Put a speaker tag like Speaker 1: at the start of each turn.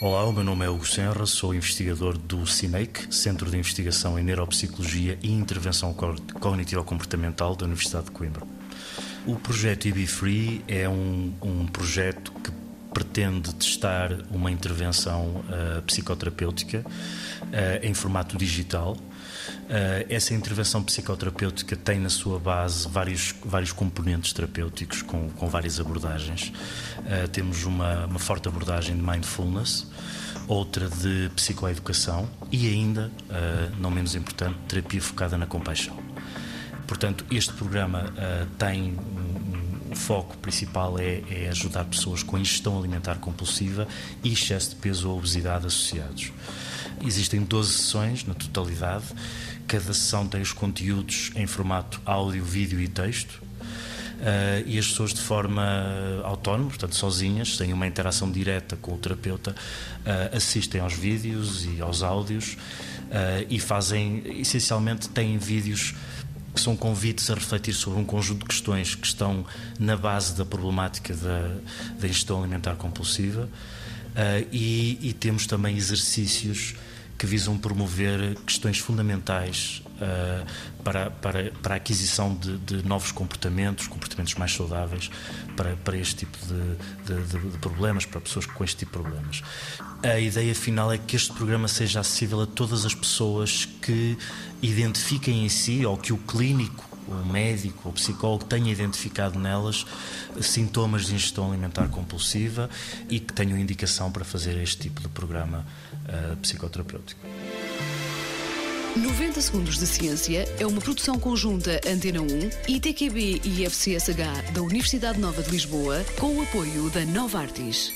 Speaker 1: Olá, o meu nome é Hugo Senra, sou investigador do CINEIC, Centro de Investigação em Neuropsicologia e Intervenção Cognitivo-Comportamental da Universidade de Coimbra. O projeto EB Free é um, um projeto que pretende testar uma intervenção uh, psicoterapêutica uh, em formato digital. Uh, essa intervenção psicoterapêutica tem na sua base vários, vários componentes terapêuticos com, com várias abordagens. temos uma, uma forte abordagem de mindfulness, outra de psicoeducação e ainda, não menos importante, terapia focada na compaixão. Portanto, este programa tem o foco principal é, é, ajudar pessoas com ingestão alimentar compulsiva e excesso de peso ou obesidade associados. Existem 12 sessões na totalidade, cada sessão tem os conteúdos em formato áudio, vídeo e texto. Uh, e as pessoas de forma autónoma, portanto sozinhas, sem uma interação direta com o terapeuta, uh, assistem aos vídeos e aos áudios uh, e fazem, essencialmente, têm vídeos que são convites a refletir sobre um conjunto de questões que estão na base da problemática da, da ingestão alimentar compulsiva uh, e, e, temos também exercícios que visam promover questões fundamentais uh, para, para, para a aquisição de, de, novos comportamentos, comportamentos mais saudáveis para, para este tipo de, de, de, problemas, para pessoas com este tipo de problemas. A ideia final é que este programa seja acessível a todas as pessoas que identifiquem em si ou que o clínico o médico ou psicólogo tenha identificado nelas sintomas de ingestão alimentar compulsiva e que tenham indicação para fazer este tipo de programa uh, psicoterapêutico.
Speaker 2: 90 Segundos de Ciência é uma produção conjunta Antena 1, ITQB e FCSH da Universidade Nova de Lisboa, com o apoio da Nova Artis.